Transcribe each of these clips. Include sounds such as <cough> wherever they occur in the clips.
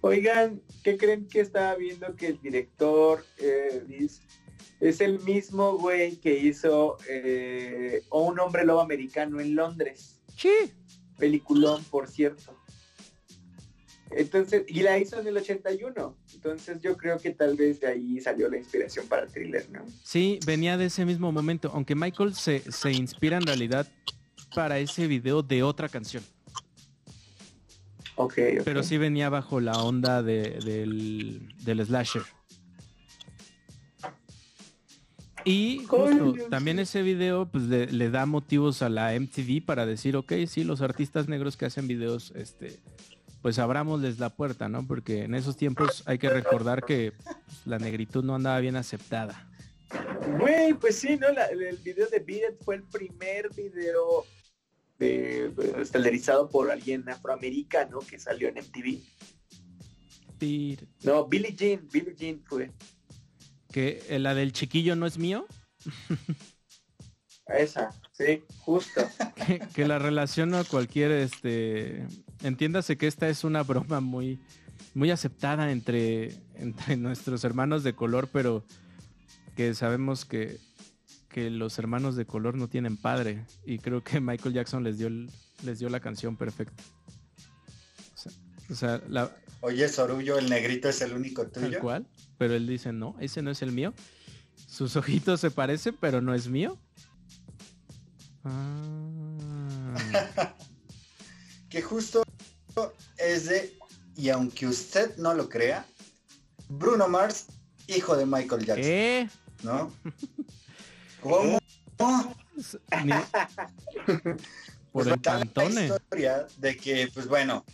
Oigan, ¿qué creen que estaba viendo que el director eh, es, es el mismo güey que hizo eh, O un hombre lobo americano en Londres? Sí. Peliculón, por cierto. Entonces, y la hizo en el 81. Entonces yo creo que tal vez de ahí salió la inspiración para el thriller, ¿no? Sí, venía de ese mismo momento, aunque Michael se, se inspira en realidad para ese video de otra canción. Ok, ok. Pero sí venía bajo la onda de- del, del slasher. Y justo, también ese video pues le, le da motivos a la MTV para decir, ok, sí, los artistas negros que hacen videos, este, pues abrámosles la puerta, ¿no? Porque en esos tiempos hay que recordar que pues, la negritud no andaba bien aceptada. Güey, pues sí, ¿no? La- el video de Beat It fue el primer video de, estelarizado por alguien afroamericano que salió en MTV. No, Billie Jean, Billie Jean fue. Que eh, la del chiquillo no es mío, <laughs> Esa, sí, justo. <laughs> que, que la relaciono a cualquier, este, entiéndase que esta es una broma muy, muy aceptada entre, entre nuestros hermanos de color, pero que sabemos que, que los hermanos de color no tienen padre y creo que <laughs> Michael Jackson les dio, les dio la canción perfecta. O sea, o sea, la, Oye, Sorullo, el negrito es el único tal tuyo. cual, pero él dice, no, ese no es el mío. Sus <laughs> ojitos se parecen, pero no es mío. Ah. <laughs> Que justo es de, y aunque usted no lo crea, Bruno Mars, hijo de Michael Jackson. ¿no? ¿Cómo? Ni- <laughs> Por Pues el la historia de que, pues bueno,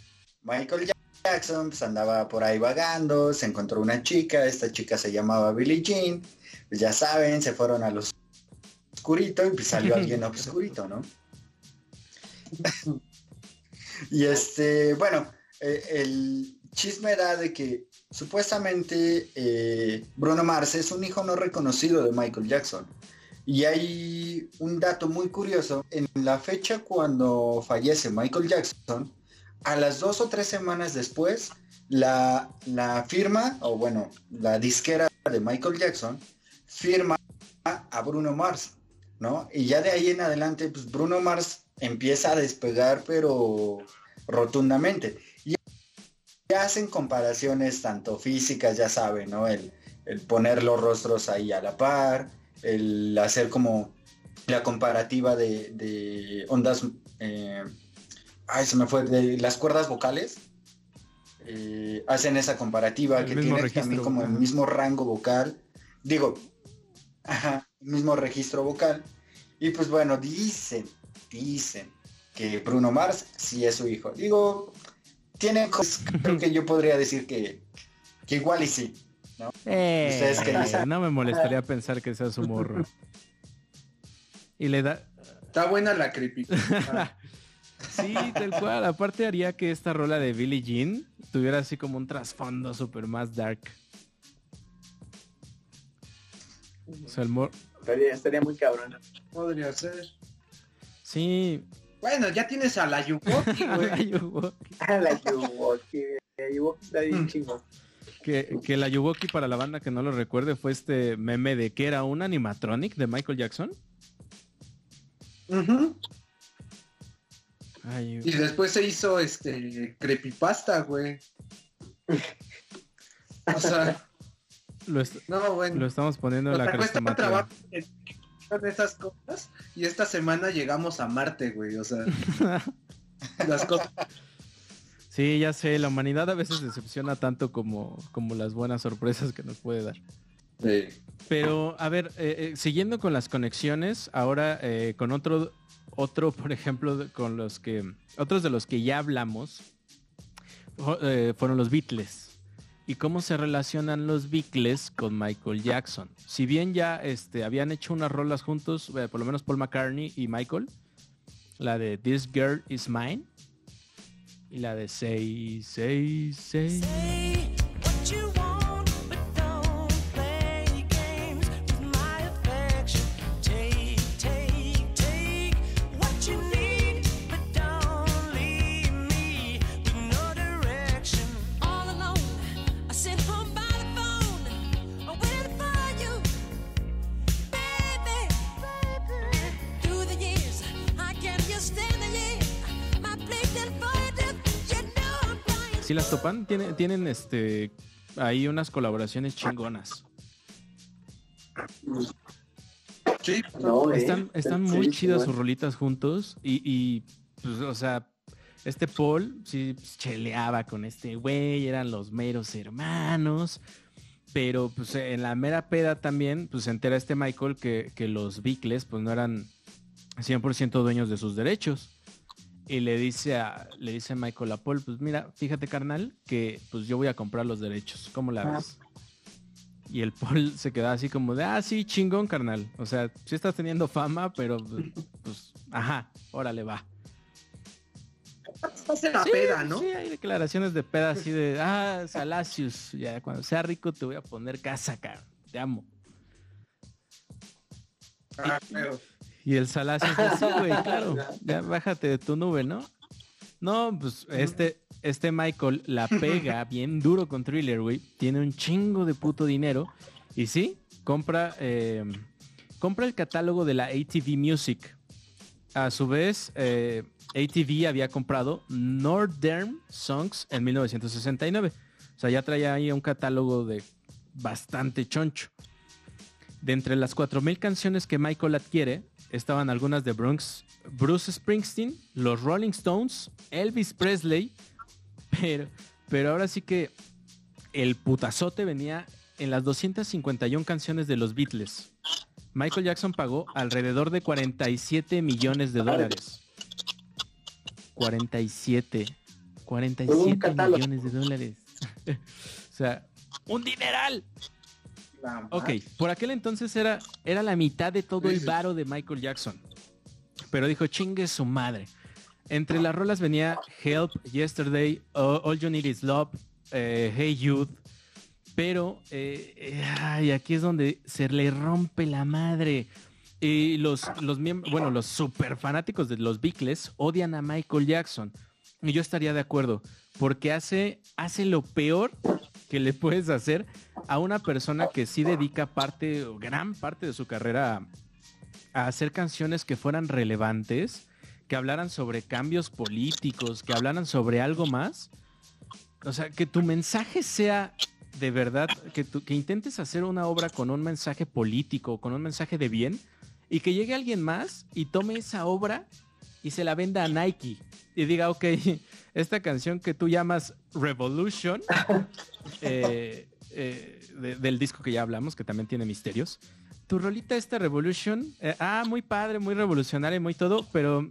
Michael Jackson pues, andaba por ahí vagando, se encontró una chica, esta chica se llamaba Billie Jean, pues ya saben, se fueron a los oscurito y pues salió alguien <laughs> obscurito, ¿no? <laughs> y este, bueno, eh, el chisme da de que supuestamente eh, Bruno Mars es un hijo no reconocido de Michael Jackson. Y hay un dato muy curioso. En la fecha cuando fallece Michael Jackson, a las dos o tres semanas después, la, la firma, o bueno, la disquera de Michael Jackson, firma a Bruno Mars, ¿no? Y ya de ahí en adelante, pues Bruno Mars empieza a despegar, pero rotundamente. Y ya hacen comparaciones tanto físicas, ya saben, ¿no? El, el poner los rostros ahí a la par, el hacer como la comparativa de, de ondas, eh, ay, se me fue, de las cuerdas vocales. Eh, hacen esa comparativa El que tiene registro, también como el mismo rango vocal. Digo, ajá, mismo registro vocal. Y pues bueno, dicen, dicen que Bruno Mars sí es su hijo. Digo, tiene cosas, creo que yo podría decir que, que igual y sí. ¿No? Eh, ¿Ustedes qué dicen? no me molestaría pensar que sea su morro. Y le da... Está buena la creepy. <laughs> Sí, tal cual. Aparte haría que esta rola de Billie Jean tuviera así como un trasfondo súper más dark. O sea, el mor... Estaría, estaría muy cabrón. Podría ser. Sí. Bueno, ya tienes a la Yukoki, <laughs> güey. Hubo- <laughs> la Yuwoki, la Yuwoki está bien chingón. Que, que la Yuwoki para la banda que no lo recuerde fue este meme de que era un animatronic de Michael Jackson. Ay, Y después se hizo este creepypasta, güey. O sea, <laughs> lo, est- no, bueno. lo estamos poniendo en la cuesta cresta trabajo en esas cosas y esta semana llegamos a Marte, güey. O sea, <laughs> las cosas. Sí, ya sé, la humanidad a veces decepciona tanto como, como las buenas sorpresas que nos puede dar. Pero, a ver, eh, eh, siguiendo con las conexiones, ahora eh, con otro, otro, por ejemplo, con los que, otros de los que ya hablamos, fueron los Beatles. ¿Y cómo se relacionan los Beatles con Michael Jackson? Si bien ya este, habían hecho unas rolas juntos, por lo menos Paul McCartney y Michael, la de This Girl Is Mine y la de 666. ¿Sí las topan? Tienen, tienen este ahí unas colaboraciones chingonas. Sí, No, eh. Están, están muy Sí, chidas sus rolitas juntos y, y, pues, o sea, este Paul sí pues, cheleaba con este güey, eran los meros hermanos, pero pues en la mera peda también, pues se entera este Michael que, que los Beatles pues no eran 100% dueños de sus derechos. Y le dice a, le dice Michael a Paul, pues mira, fíjate carnal, que pues yo voy a comprar los derechos, ¿cómo la ves? Y el Paul se queda así como de, ah, sí, chingón, carnal. O sea, sí estás teniendo fama, pero pues, ajá, órale, va. hace la sí, peda, ¿no? Sí, hay declaraciones de peda así de, ah, Salacius, ya cuando sea rico te voy a poner casa, cabrón. Te amo. Ah. Y el Salacius, dice, sí, <laughs> güey, claro, ya bájate de tu nube, ¿no? No, pues este, este Michael la pega <laughs> bien duro con Thriller, güey. Tiene un chingo de puto dinero. Y sí, compra, eh, compra el catálogo de la ATV Music. A su vez, eh, ATV había comprado Northern Songs en 1969. O sea, ya traía ahí un catálogo de bastante choncho. De entre las 4.000 canciones que Michael adquiere, estaban algunas de Bronx, Bruce Springsteen, los Rolling Stones, Elvis Presley, pero, pero ahora sí que el putazote venía en las 251 canciones de los Beatles. Michael Jackson pagó alrededor de 47 millones de dólares. 47. 47 catálogo. millones de dólares. <laughs> o sea, un dineral. Ok, por aquel entonces era, era la mitad de todo Sí, el sí. varo de Michael Jackson. Pero dijo, chingue su madre. Entre las rolas venía Help, Yesterday, All You Need Is Love, eh, Hey Youth. Pero eh, eh, ay, aquí es donde se le rompe la madre. Y los, los miembros, bueno, los super fanáticos de los Beatles odian a Michael Jackson. Y yo estaría de acuerdo, porque hace, hace lo peor que le puedes hacer a una persona que sí dedica parte o gran parte de su carrera a, hacer canciones que fueran relevantes, que hablaran sobre cambios políticos, que hablaran sobre algo más. O sea, que tu mensaje sea de verdad, que, que intentes hacer una obra con un mensaje político, con un mensaje de bien, y que llegue alguien más y tome esa obra y se la venda a Nike y diga, ok, <laughs> esta canción que tú llamas Revolution, <laughs> eh, eh, de- del disco que ya hablamos, que también tiene misterios, tu rolita esta Revolution, eh, ah, muy padre, muy revolucionaria, muy todo, pero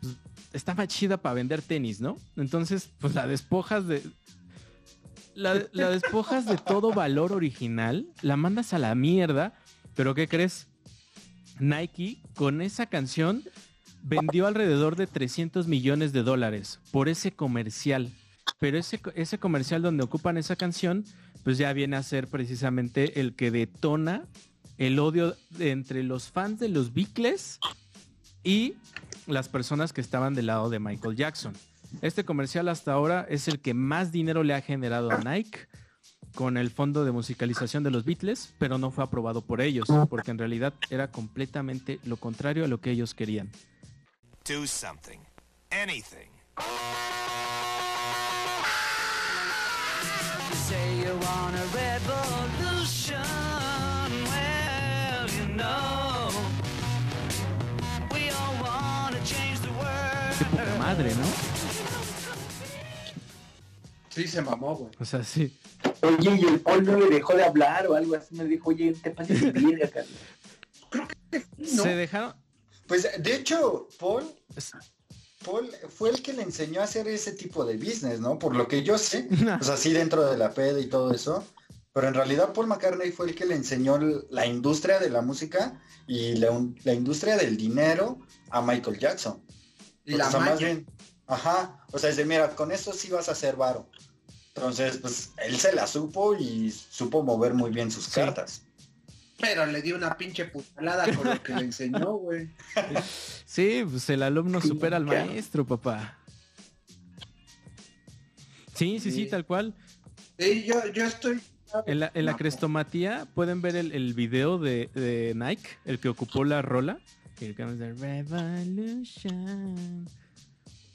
pues, está más chida para vender tenis, ¿no? Entonces, pues la despojas de... La, la despojas de todo valor original, la mandas a la mierda, pero ¿qué crees? Nike con esa canción vendió alrededor de 300 millones de dólares por ese comercial. Pero ese, ese comercial donde ocupan esa canción, pues ya viene a ser precisamente el que detona el odio entre los fans de los Beatles y las personas que estaban del lado de Michael Jackson. Este comercial hasta ahora es el que más dinero le ha generado a Nike con el fondo de musicalización de los Beatles, pero no fue aprobado por ellos, porque en realidad era completamente lo contrario a lo que ellos querían. Want a revolution. Well, you know, we all want to change the Qué poca world. madre, ¿no? Sí, se mamó, güey. O sea, sí. Oye, y el Paul no le dejó de hablar o algo así. Me dijo, oye, te pases de verga, Carlos. No. Se dejaron. Pues de hecho, Paul, es- Paul fue el que le enseñó a hacer ese tipo de business, ¿no? Por lo que yo sé, <laughs> pues así dentro de la peda y todo eso. Pero en realidad Paul McCartney fue el que le enseñó la industria de la música y la, la industria del dinero a Michael Jackson. Y la O sea, más bien, ajá, o sea, dice, mira, con esto sí vas a hacer varo. Entonces, pues él se la supo y supo mover muy bien sus Sí. cartas. Pero le dio una pinche putalada con lo que le enseñó, güey. Sí, pues el alumno supera al maestro, papá. Sí, sí, sí, Sí. tal cual. Sí, yo, yo estoy. En la, en la crestomatía pueden ver el, el video de, de Nike, el que ocupó la rola. Revolution.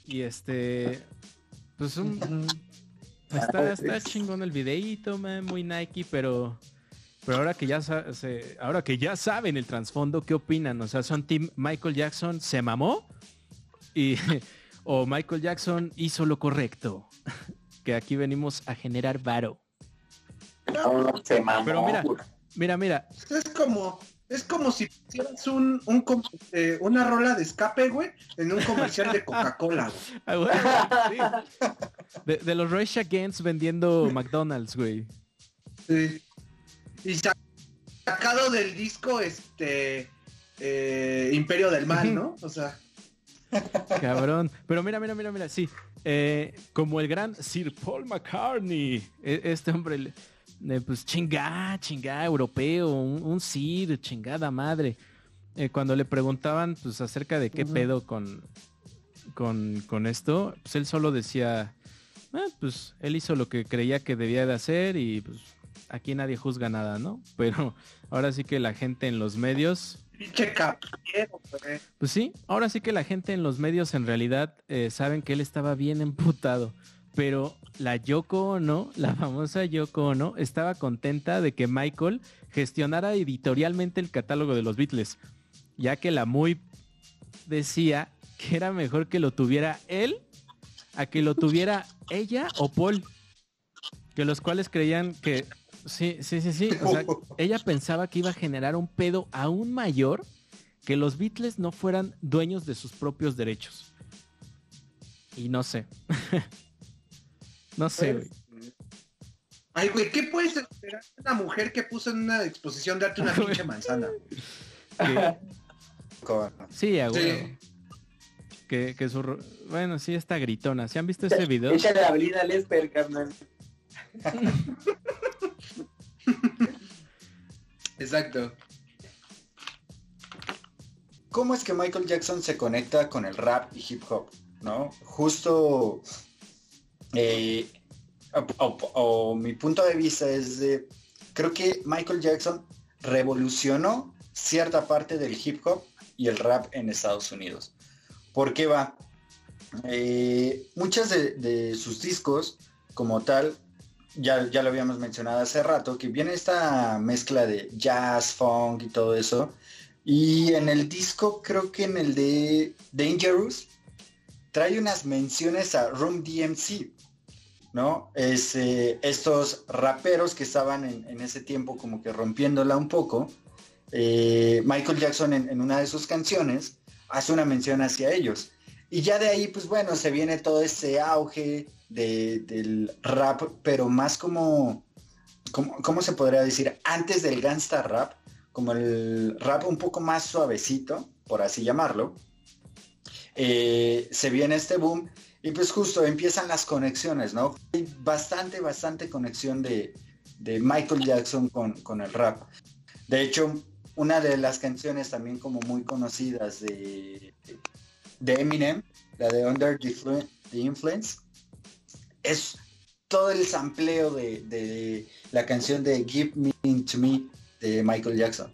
Y este, pues un, Está, está chingón el videíto, man, muy Nike, pero, pero ahora que ya se- ahora que ya saben el trasfondo, ¿qué opinan? O sea, son Team Michael Jackson se mamó y <laughs> o Michael Jackson hizo lo correcto. <laughs> que aquí venimos a generar varo. No, se mamó. Pero mira, mira, mira, Es como, es como si hicieras un, eh, una rola de escape, güey, en un comercial de Coca-Cola. <laughs> Ah, güey, sí. de, de los Rage Against vendiendo McDonald's, güey. Sí. Y sa- sacado del disco, este, eh, Imperio del Mal, ¿no? O sea, Cabrón. Pero mira, mira, mira, mira, sí. Eh, como el gran Sir Paul McCartney. e- Este hombre, eh, pues chingá, chingá, europeo, un, un Sir, chingada madre. Eh, cuando le preguntaban, pues, acerca de qué pedo con, con, con esto, pues él solo decía, "Ah, pues, él hizo lo que creía que debía de hacer y, pues, aquí nadie juzga nada, ¿no? <laughs> Pero ahora sí que la gente en los medios pues sí, ahora sí que la gente en los medios en realidad eh, saben que él estaba bien emputado. Pero la Yoko Ono, <laughs> la famosa Yoko Ono, estaba contenta de que Michael gestionara editorialmente el catálogo de los Beatles, ya que la muy decía que era mejor que lo tuviera él a que lo tuviera ella o Paul, que los cuales creían que sí, sí, sí, sí, o sea, <laughs> ella pensaba que iba a generar un pedo aún mayor que los Beatles no fueran dueños de sus propios derechos. Y no sé. <laughs> no sé, güey. Ay, güey, ¿qué puedes esperar de una mujer que puso en una exposición de arte una <laughs> pinche manzana? Sí, a Sí. Que, que su... Bueno, sí, está gritona. ¿Sí han visto ese video? Échale la Belinda Lesper, carnal. Exacto. ¿Cómo es que Michael Jackson se conecta con el rap y hip hop? ¿No? Justo eh, o, mi punto de vista es de, creo que Michael Jackson revolucionó cierta parte del hip hop y el rap en Estados Unidos. ¿Por qué va? Eh, muchas de sus discos, como tal, ya, ya lo habíamos mencionado hace rato, que viene esta mezcla de jazz, funk y todo eso. Y en el disco, creo que en el de Dangerous, trae unas menciones a Room DMC, ¿no? Es, eh, estos raperos que estaban en, en ese tiempo como que rompiéndola un poco. eh, Michael Jackson en, en una de sus canciones hace una mención hacia ellos. Y ya de ahí, pues bueno, se viene todo ese auge de- del rap, pero más como, como, ¿cómo se podría decir? Antes del gangsta rap, como el rap un poco más suavecito, por así llamarlo. Eh, se viene este boom y pues justo empiezan las conexiones, ¿no? Hay bastante, bastante conexión de, de Michael Jackson con, con el rap. De hecho, una de las canciones también como muy conocidas de, de Eminem, la de Under the, Influ- the Influence, es todo el sampleo de, de la canción de Give Me to Me de Michael Jackson.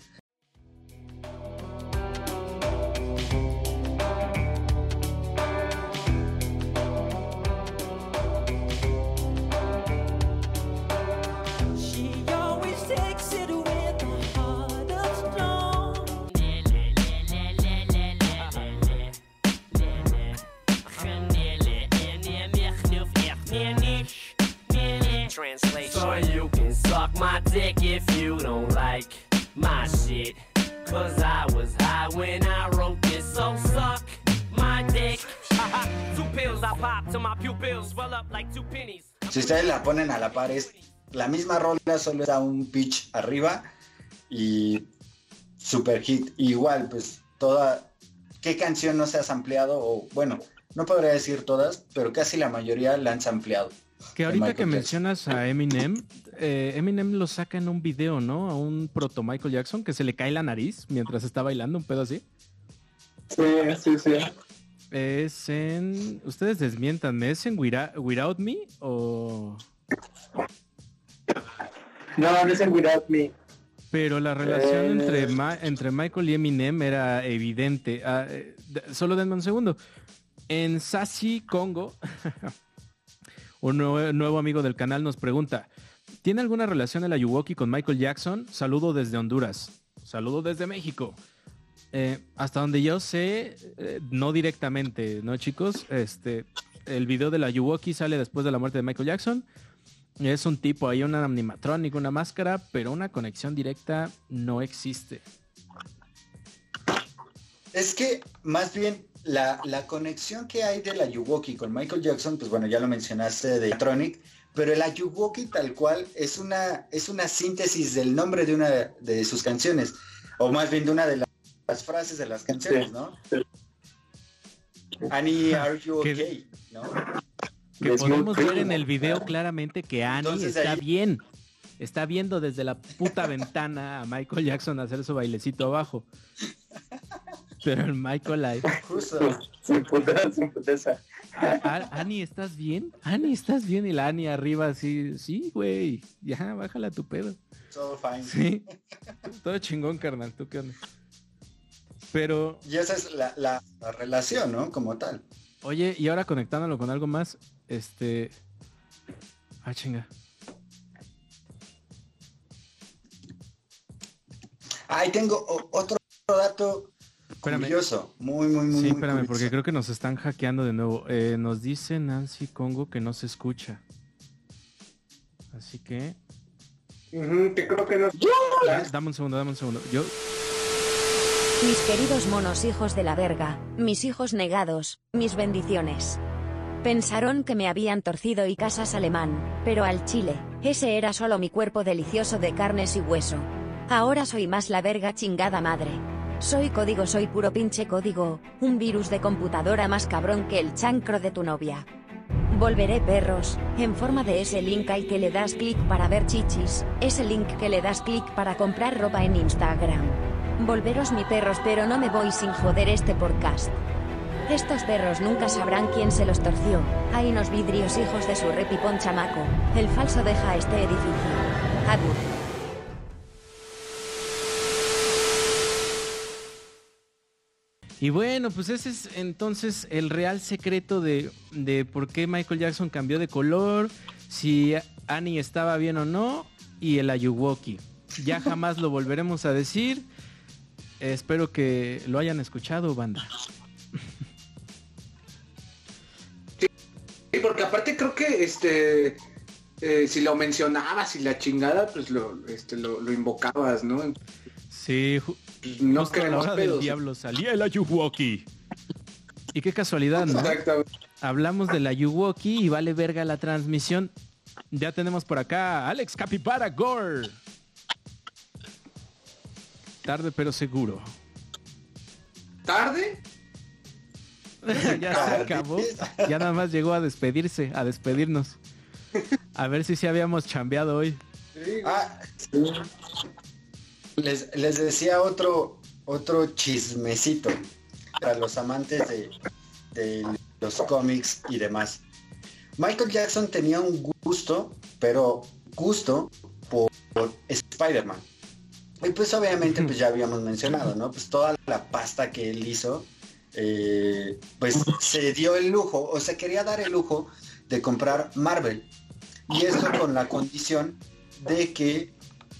Translation. So you can suck my dick if you don't like my shit. Cause I was high when I wrote this, so suck my dick. <laughs> two pills I pop till my pupils swell up like two pennies. Si ustedes la ponen a la par es la misma rola, solo da un pitch arriba y super hit. Igual, pues toda, ¿qué canción no se ha ampliado? O bueno, no podría decir todas, pero casi la mayoría la han ampliado. Que ahorita que mencionas a Eminem, eh, Eminem lo saca en un video, ¿no? A un proto Michael Jackson que se le cae la nariz mientras está bailando, un pedo así. Sí, sí, sí. Es en. Ustedes desmientanme, ¿es en Without Me o.? No, no es en Without Me. Pero la relación Eh. entre, Ma- entre Michael y Eminem era evidente. Ah, eh, solo denme un segundo. En Sassy Congo, <laughs> Un nuevo, amigo del canal nos pregunta, ¿tiene alguna relación el Ayuwoki con Michael Jackson? Saludo desde Honduras. Saludo desde México. Eh, hasta donde yo sé, eh, no directamente, ¿no, chicos? Este, el video del Ayuwoki sale después de la muerte de Michael Jackson. Es un tipo ahí, un animatrónico, una máscara, pero una conexión directa no existe. Es que más bien la, la conexión que hay de la Ayuwoki con Michael Jackson, pues bueno, ya lo mencionaste de Tronic, pero el Ayuwoki tal cual es una, es una síntesis del nombre de una de sus canciones, o más bien de una de la- las frases de las canciones, ¿no? Annie, are you Que- okay? ¿no? Que podemos ver en el video claramente que Annie Entonces, está ahí- bien. Está viendo desde la puta ventana a Michael Jackson hacer su bailecito abajo. Pero el Michael ahí, <laughs> Justo. Sin puteza, sin puteza. "A- a- Annie, ¿estás bien? Annie, ¿estás bien? Y la Annie arriba así, sí, güey, ya, bájala tu pedo. Todo fine. Sí, todo chingón, carnal, ¿tú qué onda? Pero, Y esa es la, la- la relación, ¿no? Como tal. oye, y ahora conectándolo con algo más, este... Ah, chinga. Ahí tengo otro dato Espérame. curioso. Muy, muy, muy, Sí, muy espérame, curioso. porque creo que nos están hackeando de nuevo. Eh, nos dice Nancy Congo que no se escucha. Así que... Ujú, que creo que no. Dame un segundo, dame un segundo. Yo... Mis queridos monos hijos de la verga, mis hijos negados, mis bendiciones. Pensaron que me habían torcido y casas alemán, pero al chile, ese era solo mi cuerpo delicioso de carnes y hueso. Ahora soy más la verga chingada madre. Soy código, soy puro pinche código, un virus de computadora más cabrón que el chancro de tu novia. Volveré perros, en forma de ese link al que le das clic para ver chichis, ese link que le das clic para comprar ropa en Instagram. Volveros mi perros pero no me voy sin joder este podcast. Estos perros nunca sabrán quién se los torció. Hay unos vidrios hijos de su repipón chamaco. El falso deja este edificio. Agur. Y bueno, pues ese es entonces el real secreto de, de por qué Michael Jackson cambió de color, si Annie estaba bien o no, y el Ayuwoki. Ya <laughs> jamás lo volveremos a decir. Espero que lo hayan escuchado, banda. Sí, porque aparte creo que este eh, si lo mencionabas y la chingada, pues lo, este, lo, lo invocabas, ¿no? Sí, no justo a la hora del pedos. diablo salía el Ayuwoki. Y qué casualidad, ¿no? Exactamente. Hablamos del Ayuwoki y vale verga la transmisión. Ya tenemos por acá a Alex Capipara Gore. Tarde pero seguro. ¿Tarde? <laughs> ya se acabó. Ya nada más llegó a despedirse, a despedirnos. A ver si sí habíamos chambeado hoy. Ah, les, les decía otro, otro chismecito para los amantes de, de los cómics y demás. Michael Jackson tenía un gusto, pero gusto por, por Spider-Man. Y pues obviamente pues ya <laughs> habíamos mencionado, ¿no? Pues toda la pasta que él hizo, eh, pues se dio el lujo, o se quería dar el lujo de comprar Marvel. Y esto con la condición de que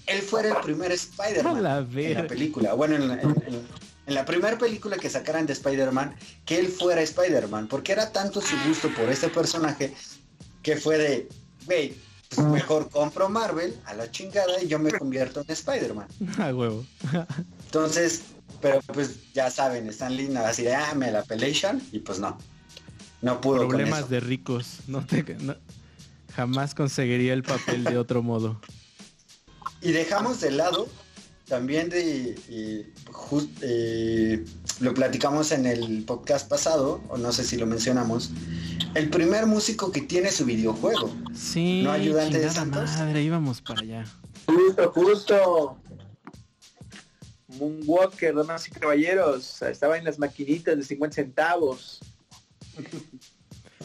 él fuera el primer Spider-Man la en la película. Bueno, en la, en- en- en la primera película que sacaran de Spider-Man, que él fuera Spider-Man, porque era tanto su gusto por este personaje que fue de, güey, pues mejor compro Marvel a la chingada y yo me convierto en Spider-Man. <laughs> A huevo. Entonces, pero pues ya saben, Lee nada así de, ah, me la pelation y pues no. No pudo con Problemas eso. de ricos. No te, no- jamás conseguiría el papel de otro modo. Y dejamos de lado también de eh, lo platicamos en el podcast pasado, o no sé si lo mencionamos, el primer músico que tiene su videojuego. Sí, ¿No ayudante de Santos? madre, íbamos para allá. Justo, justo. Moonwalker, damas y caballeros. Estaba en las maquinitas de 50 centavos.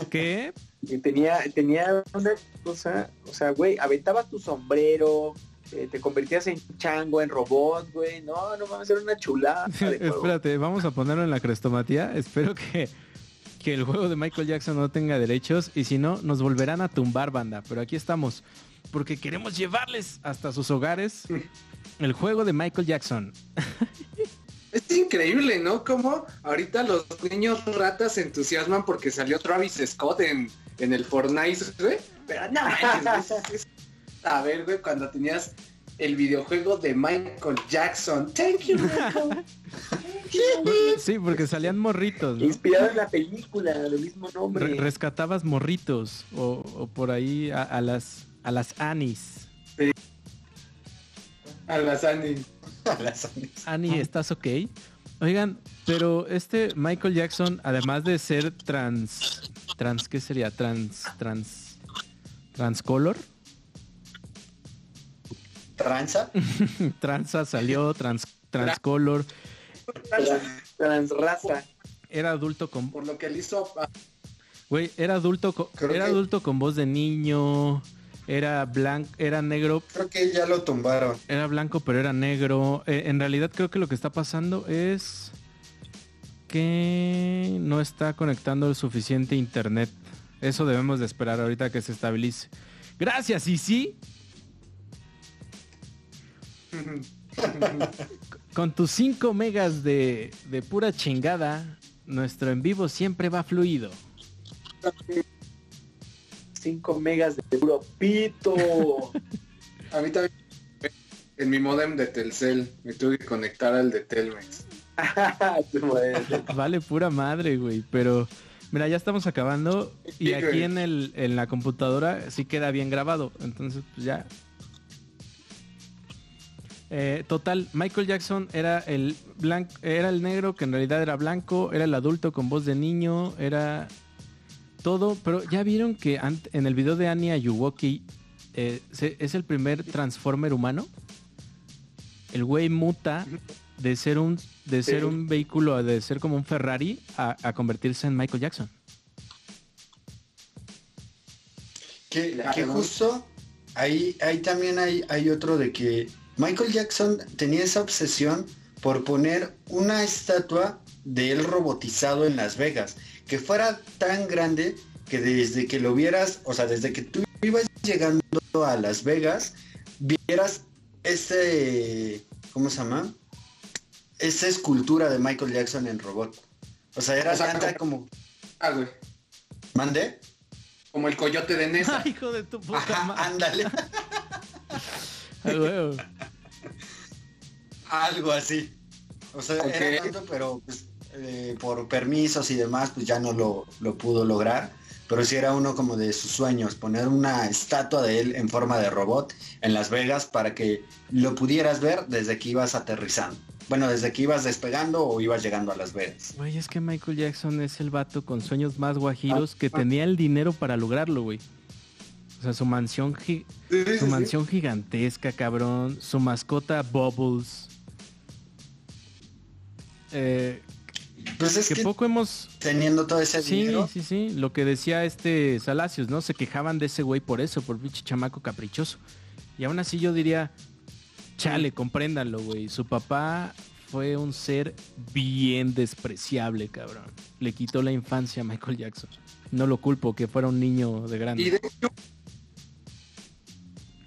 ¿Qué? Y tenía, tenía una cosa, o sea, güey, aventabas tu sombrero, eh, te convertías en chango, en robot, güey. No, no mames, era una chulada. <laughs> Espérate, vamos a ponerlo en la crestomatía. Espero que, que el juego de Michael Jackson no tenga derechos y si no, nos volverán a tumbar banda. Pero aquí estamos, porque queremos llevarles hasta sus hogares el juego de Michael Jackson. <laughs> Es increíble, ¿no? Como ahorita los niños ratas se entusiasman porque salió Travis Scott en, en el Fortnite, güey. Pero no manches, <laughs> güey, es- A ver, güey, cuando tenías el videojuego de Michael Jackson. Thank you, Michael. Sí, porque salían morritos, ¿no? Inspirado en la película, del mismo nombre. Re- rescatabas morritos o, o por ahí a, a las a las Anis. A las Annie. <laughs> Annie, ¿estás ok? Oigan, pero este Michael Jackson, además de ser trans, trans, ¿qué sería? Trans, trans, transcolor, Tranza. <laughs> transa salió, trans, transcolor, Transraza. era adulto con, Por lo que él hizo güey, era adulto, con, Creo era que- adulto con voz de niño, era blanco, era negro, Creo que ya lo tumbaron. Era blanco, pero era negro. Eh, en realidad creo que lo que está pasando es que no está conectando el suficiente internet. Eso debemos de esperar ahorita que se estabilice. Gracias, y sí. <laughs> Con tus 5 megas de, de pura chingada, nuestro en vivo siempre va fluido. 5 megas de puro pito. <laughs> A mí también. En mi modem de Telcel me tuve que conectar al de Telmex. <laughs> Vale pura madre, güey. Pero mira, ya estamos acabando. Y aquí en, el, en la computadora sí queda bien grabado. Entonces, pues ya. Eh, total, Michael Jackson era el blanco, era el negro que en realidad era blanco, era el adulto con voz de niño, era todo, pero ya vieron que en el video de Annie Ayuwoki eh, es el primer Transformer humano. El güey muta de ser un de ser Sí. un vehículo, de ser como un Ferrari a, a convertirse en Michael Jackson. Que, que justo ahí, ahí también hay, hay otro de que Michael Jackson tenía esa obsesión por poner una estatua de él robotizado en Las Vegas, que fuera tan grande que desde que lo vieras, o sea, desde que tú ibas llegando a Las Vegas, vieras ese, ¿cómo se llama? Esa escultura de Michael Jackson en robot. O sea, era O sea, tanta como... Ah, güey. ¿Mande? Como el coyote de Nesa. Ay, <laughs> hijo de tu puta Ajá, madre. ándale. <laughs> Ah. Algo así. O sea, Ok. era tanto, pero pues, eh, por permisos y demás, pues ya no lo, lo pudo lograr. Pero sí era uno como de sus sueños, poner una estatua de él en forma de robot en Las Vegas para que lo pudieras ver desde que ibas aterrizando. Bueno, desde que ibas despegando o ibas llegando a Las Vegas. Güey, es que Michael Jackson es el vato con sueños más guajiros que tenía el dinero para lograrlo, güey. O sea, su mansión, gi- Sí, sí, su sí. mansión gigantesca, cabrón. Su mascota Bubbles. Eh, Pues es que que poco hemos... teniendo todo ese Sí, dinero, sí, sí. Lo que decía este Salacios, ¿no? Se quejaban de ese güey por eso, por pinche chamaco caprichoso. Y aún así yo diría, chale, compréndanlo, güey. Su papá fue un ser bien despreciable, cabrón. Le quitó la infancia a Michael Jackson. No lo culpo que fuera un niño de grande. Y de hecho,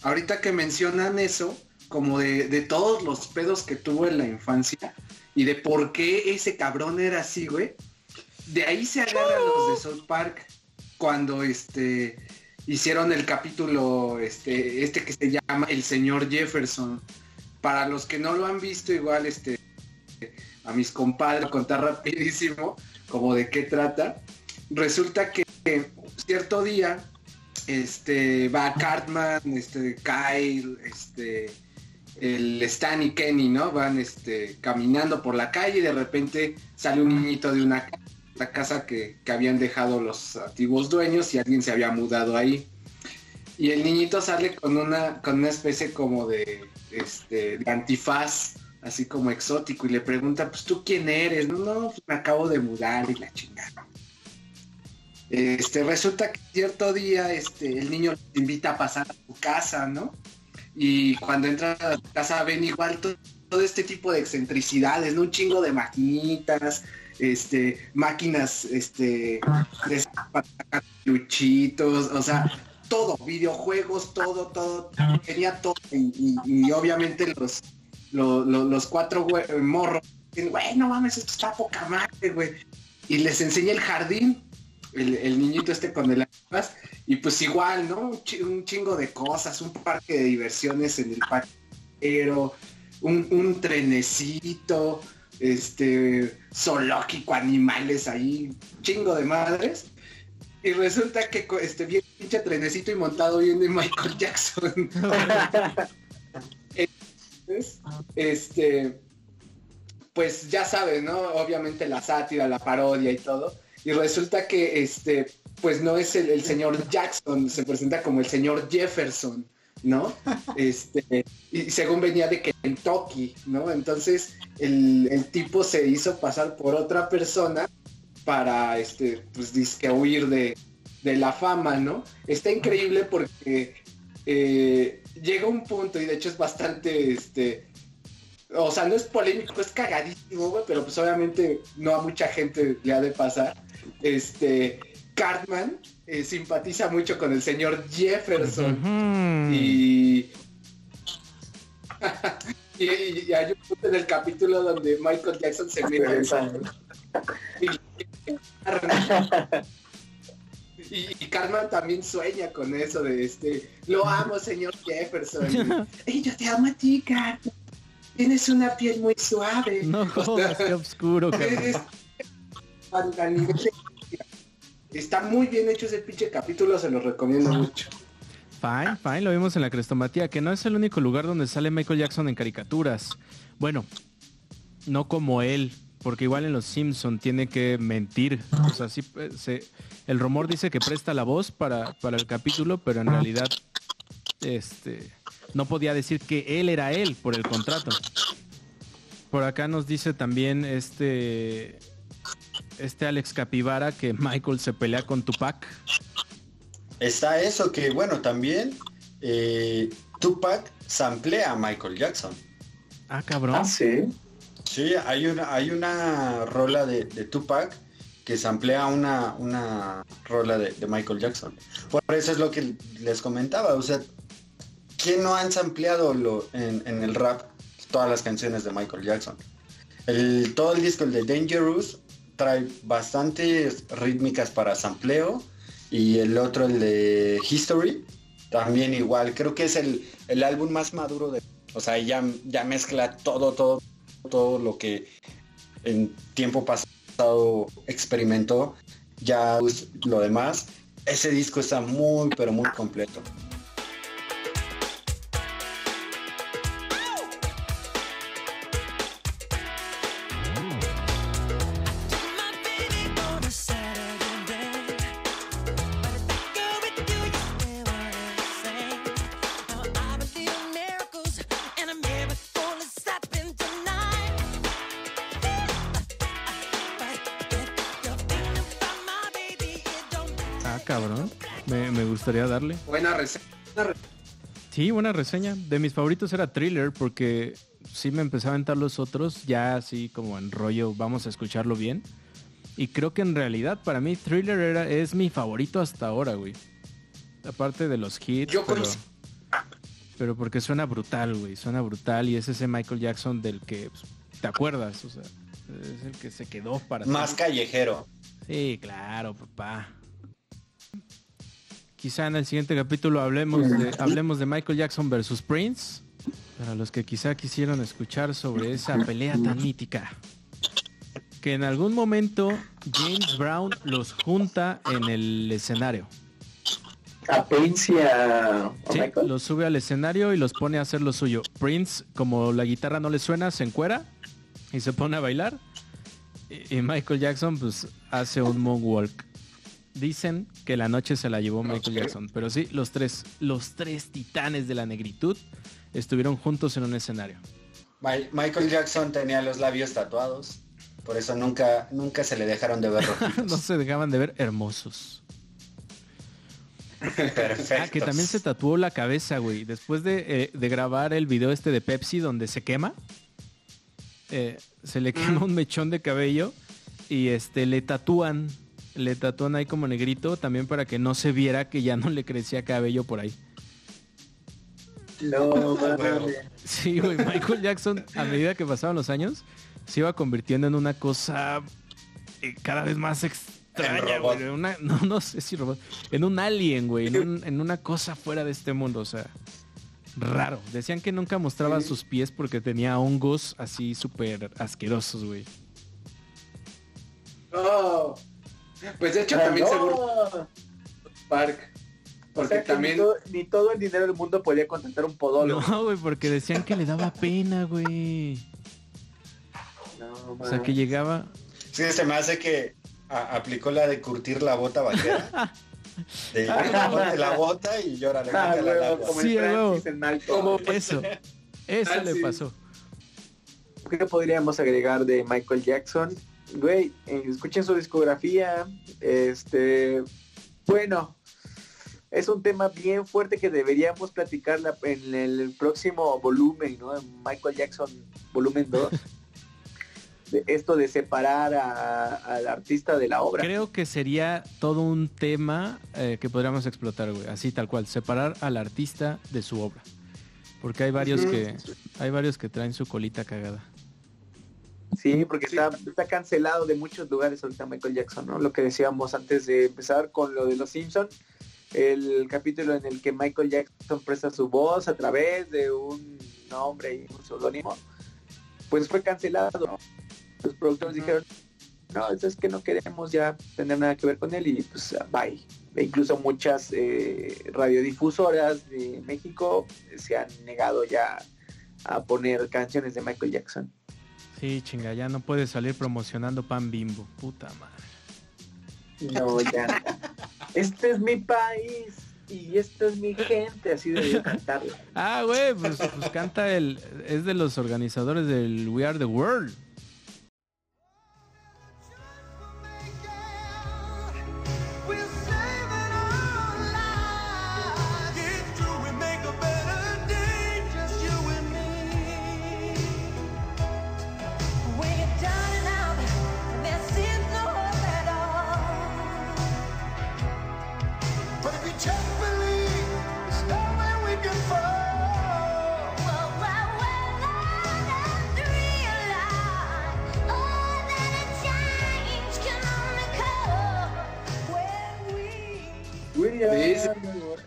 ahorita que mencionan eso, como de, todos los pedos que tuvo en la infancia y de por qué ese cabrón era así, güey, de ahí se agarran los de South Park cuando este hicieron el capítulo este este que se llama El señor Jefferson. Para los que no lo han visto, igual este a mis compadres contar rapidísimo como de qué trata. Resulta que cierto día este va Cartman, este Kyle, este el Stan y Kenny, ¿no? Van este caminando por la calle y de repente sale un niñito de una ca- la casa que, que habían dejado los antiguos dueños y alguien se había mudado ahí. Y el niñito sale con una, con una especie como de, este, antifaz, así como exótico, y le pregunta, pues tú quién eres, no, no, pues, me acabo de mudar y la chingada. Este, resulta que cierto día, este, el niño le invita a pasar a su casa, ¿no? Y cuando entra a la casa ven igual to- todo este tipo de excentricidades, ¿no? Un chingo de maquinitas, este, máquinas, este, de luchitos, o sea, todo, videojuegos, todo, todo, tenía todo. Y, y- obviamente los, lo- lo- los cuatro morros, dicen, mames, esto está poca madre, güey. Y les enseña el jardín, el, el niñito este con el y pues igual, ¿no? Un, chi- un chingo de cosas, un parque de diversiones en el parque, pero un, un trenecito, este, zoológico, animales ahí, chingo de madres. Y resulta que este bien pinche trenecito y montado viene Michael <laughs> Jackson. <laughs> Entonces, este, pues ya saben, ¿no? Obviamente la sátira, la parodia y todo. Y resulta que este, pues no es el, el señor Jackson, se presenta como el señor Jefferson, ¿no? <laughs> Este, y según venía de Kentucky, ¿no? Entonces el, el tipo se hizo pasar por otra persona para este, pues disque huir de, de la fama, ¿no? Está increíble porque eh, llega un punto, y de hecho es bastante, este, o sea, no es polémico, es cagadísimo, güey, pero pues obviamente no a mucha gente le ha de pasar. Este, Cartman eh, simpatiza mucho con el señor Jefferson y... y, <laughs> y- y hay un punto en el capítulo donde Michael Jackson se mete y, y Cartman también sueña con eso de este, lo amo señor Jefferson. <laughs> Y yo te amo a ti, Cartman. Tienes una piel muy suave. No O sea, qué oscuro, <laughs> a nivel de- Está muy bien hecho ese pinche capítulo, se lo recomiendo mucho. Fine, fine, lo vimos en la Crestomatía, que no es el único lugar donde sale Michael Jackson en caricaturas. Bueno, no como él, porque igual en Los Simpson tiene que mentir. O sea, sí, eh, el rumor dice que presta la voz para, para el capítulo, pero en realidad este, no podía decir que él era él por el contrato. Por acá nos dice también este, este Alex Capivara que Michael se pelea con Tupac. Está eso que, bueno, también eh, Tupac samplea a Michael Jackson. Ah, cabrón. Ah, sí. Sí, hay una, hay una rola de, de Tupac que samplea una, una rola de, de Michael Jackson. Por eso es lo que les comentaba, o sea, ¿quién no han sampleado lo, en, en el rap todas las canciones de Michael Jackson? El, todo el disco, el de Dangerous, trae bastantes rítmicas para sampleo y el otro, el de History, también igual. Creo que es el, el álbum más maduro de... O sea, ya, ya mezcla todo, todo, todo lo que en tiempo pasado experimentó. Ya pues, lo demás, ese disco está muy, pero muy completo. Darle. Buena reseña. Sí, buena reseña. De mis favoritos era Thriller porque sí me empecé a aventar los otros ya así como en rollo, vamos a escucharlo bien. Y creo que en realidad para mí Thriller era, es mi favorito hasta ahora, güey. Aparte de los hits, Yo pero, pero porque suena brutal, güey. Suena brutal y es ese Michael Jackson del que pues, te acuerdas, o sea, es el que se quedó para Más callejero. Sí, claro, papá. Quizá en el siguiente capítulo hablemos de, hablemos de Michael Jackson versus Prince. Para los que quizá quisieron escuchar sobre esa pelea tan mítica. Que en algún momento James Brown los junta en el escenario. A Prince y a, a Sí, Michael. los sube al escenario y los pone a hacer lo suyo. Prince, como la guitarra no le suena, se encuera y se pone a bailar. Y, y Michael Jackson pues hace un moonwalk. Dicen que la noche se la llevó Michael. Jackson, pero sí, los tres, los tres titanes de la negritud estuvieron juntos en un escenario. Mi- Michael Jackson tenía los labios tatuados. Por eso nunca, nunca se le dejaron de ver <laughs> rojitos. no se dejaban de ver hermosos. Perfecto. Ah, que también se tatuó la cabeza, güey. Después de, eh, de grabar el video este de Pepsi donde se quema, eh, se le quema un mechón de cabello y este le tatúan, le tatúan ahí como negrito también para que no se viera que ya no le crecía cabello por ahí. No. Sí, güey, Michael Jackson a medida que pasaban los años se iba convirtiendo en una cosa eh, cada vez más extraña, güey, una- no, no sé si robot, en un alien, güey, en, un- en una cosa fuera de este mundo, o sea, raro. Decían que nunca mostraba sus pies porque tenía hongos así súper asquerosos, güey. Oh. Pues de hecho Ah, también no. se burla Park. O Porque sea también. ni, todo, ni todo el dinero del mundo podía contratar un podólogo. No, güey, porque decían que le daba pena, güey. No, O sea, que llegaba... Sí, se me hace que a- aplicó la de curtir la bota vaquera. <laughs> De ponte la bota y llórale, Ah, la como Sí. Como- <laughs> Eso, eso Ah, le sí. pasó. ¿Qué podríamos agregar de Michael Jackson? Güey, escuchen su discografía. Este, bueno, es un tema bien fuerte que deberíamos platicar la- en el próximo volumen, ¿no? En Michael Jackson volumen 2. <laughs> De esto de separar al artista de la obra. Creo que sería todo un tema eh, que podríamos explotar, güey. Así tal cual, separar al artista de su obra. Porque hay varios que hay varios que traen su colita cagada. Sí, porque está, está cancelado de muchos lugares ahorita Michael Jackson, ¿no? Lo que decíamos antes de empezar con lo de los Simpson, el capítulo en el que Michael Jackson presta su voz a través de un nombre y un seudónimo, pues fue cancelado. ¿no? Los productores dijeron, no, eso es que no queremos ya tener nada que ver con él y pues bye. E incluso muchas eh, radiodifusoras de México se han negado ya a poner canciones de Michael Jackson. Sí, chinga, ya no puedes salir promocionando pan bimbo. Puta madre. No, ya. Este es mi país y esta es mi gente, así debería cantarlo. Ah, güey, pues, pues canta el... Es de los organizadores del We Are the World.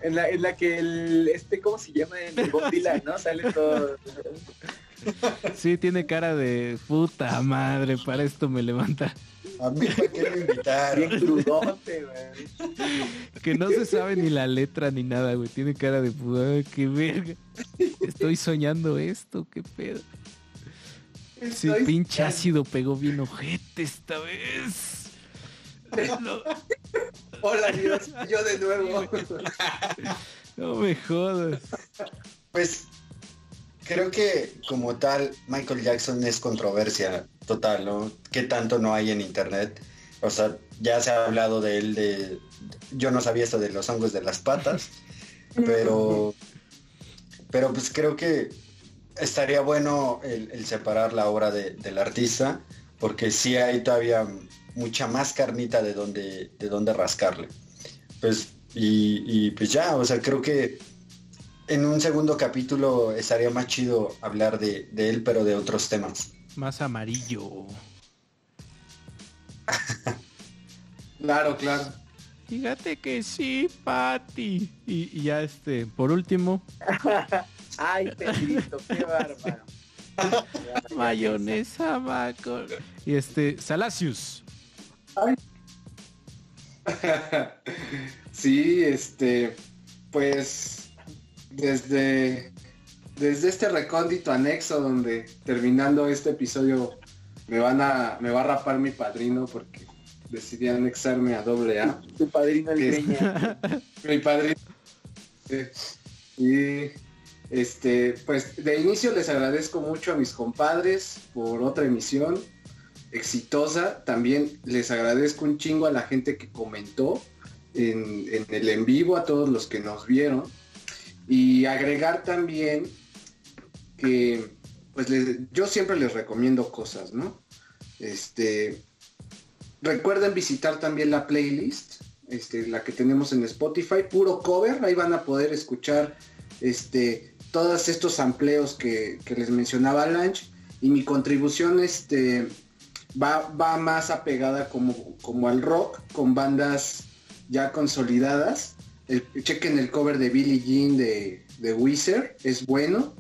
En la, en la que el, este, ¿cómo se llama? En el Bob Dylan, ¿no? Sale todo. Sí, tiene cara de puta madre, para esto me levanta. A mí para qué me Bien crudote, güey. Que no se sabe ni la letra ni nada, güey. Tiene cara de puta, qué verga. Estoy soñando esto, qué pedo. Sí, pinche ácido pegó bien ojete esta vez. No, <laughs> Hola Dios, yo de nuevo. <laughs> no me jodas. Pues creo que como tal Michael Jackson es controversia total, ¿no? ¿Qué tanto no hay en internet? O sea, ya se ha hablado de él de... Yo no sabía esto de los hongos de las patas, pero... Pero pues creo que estaría bueno el, el separar la obra de- del artista, porque sí hay todavía mucha más carnita de donde, de donde rascarle. Pues, y, y pues ya, o sea, creo que en un segundo capítulo estaría más chido hablar de, de él, pero de otros temas. Más amarillo. <laughs> Claro, claro. Fíjate que sí, Patty. Y, y ya este, por último, <laughs> Ay, Pedrito, qué bárbaro. <laughs> mayonesa Maco. Y este, Salacius. <laughs> Sí, este, pues desde, desde este recóndito anexo donde terminando este episodio me van a, me va a rapar mi padrino porque decidí anexarme a doble A. <laughs> Tu padrino Es-. <laughs> Mi padrino. Y este, pues de inicio les agradezco mucho a mis compadres por otra emisión exitosa. También les agradezco un chingo a la gente que comentó en, el en vivo, a todos los que nos vieron. Y agregar también que pues les- yo siempre les recomiendo cosas, ¿no? Este, recuerden visitar también la playlist, este, la que tenemos en Spotify, puro cover, ahí van a poder escuchar este, todos estos amplios que, que les mencionaba Lange y mi contribución este, va, va más apegada como, como al rock, con bandas ya consolidadas. El- chequen el cover de Billie Jean de, de Weezer, es bueno.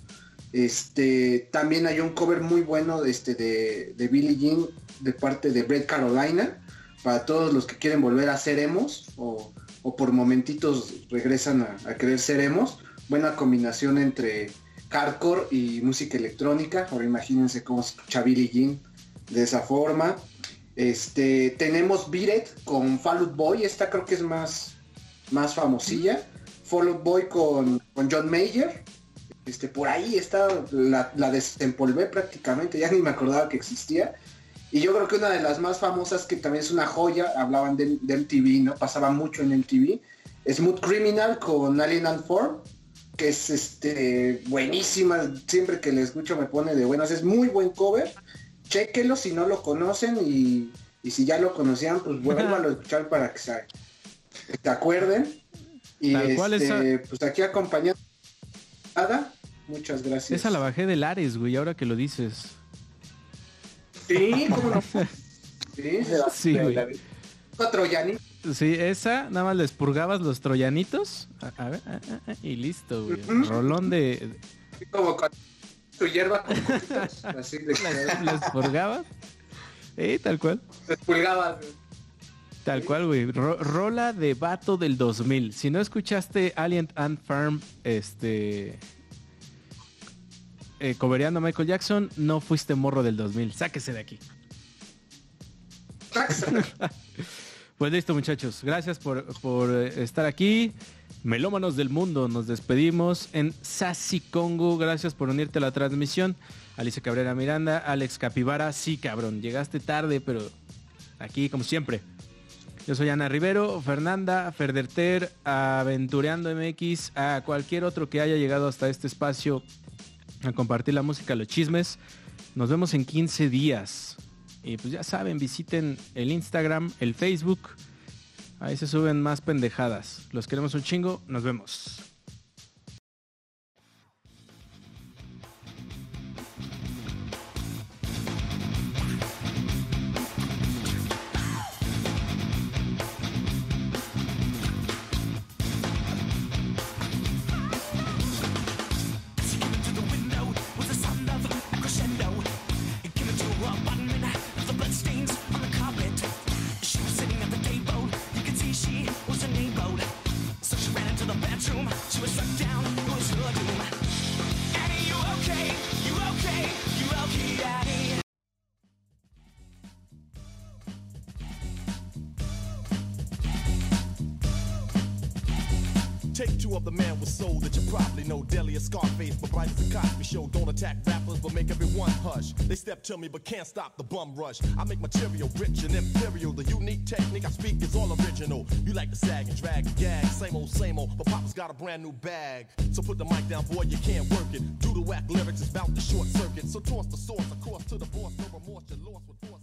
Este, también hay un cover muy bueno de, este, de, de Billie Jean de parte de Brett Carolina, para todos los que quieren volver a ser emos o, o por momentitos regresan a, a querer ser emos. Buena combinación entre hardcore y música electrónica. Ahora imagínense cómo se escucha Billie Jean de esa forma. Este, tenemos It con Fall Out Boy, esta creo que es más, más famosilla. Fall Out Boy con, con John Mayer. Este, por ahí está, la, la desempolvé prácticamente, ya <laughs> ni me acordaba que existía. Y yo creo que una de las más famosas, que también es una joya, hablaban de, de MTV, ¿no? Pasaba mucho en MTV. Smooth Criminal con Alien and Form, que es este buenísima, siempre que le escucho me pone de buenas, es muy buen cover. Chéquelo si no lo conocen y, y si ya lo conocían, pues <laughs> vuélvanlo a escuchar para que se, se acuerden. Y Tal cual este, esa- pues aquí acompañando Ada, muchas gracias. Esa la bajé de Lares, güey, ahora que lo dices. Sí, cómo no. <laughs> Sí, Sí, güey. Sí, esa, nada más les purgabas los troyanitos. A, a ver, y listo, güey. Rolón de. Como tu hierba con <laughs> así Les, les purgabas. Eh, tal cual. despulgabas. Tal cual, güey. Ro- rola de vato del 2000. Si no escuchaste Alien and Farm, este. Eh, cobereando a Michael Jackson, no fuiste morro del 2000. Sáquese de aquí. <laughs> Pues listo, muchachos. Gracias por, por, eh, estar aquí. Melómanos del mundo, nos despedimos en Sasi Congo. Gracias por unirte a la transmisión. Alicia Cabrera Miranda, Alex Capivara. Sí, cabrón, llegaste tarde, pero aquí como siempre. Yo soy Ana Rivero, Fernanda, Ferderter, Aventureando MX, a cualquier otro que haya llegado hasta este espacio a compartir la música, los chismes. Nos vemos en 15 días. Y pues ya saben, visiten el Instagram, el Facebook. Ahí se suben más pendejadas. Los queremos un chingo. Nos vemos. Scarface, but bright as a Cosby show. Don't attack rappers, but make everyone hush. They step to me, but can't stop the bum rush. I make material rich and imperial. The unique technique I speak is all original. You like to sag and drag and gag, same old, same old. But Papa's got a brand new bag. So put the mic down, boy, you can't work it. Do the whack lyrics is about the short circuit. So toss the source, of course, to the boss. No remorse, you're lost with force.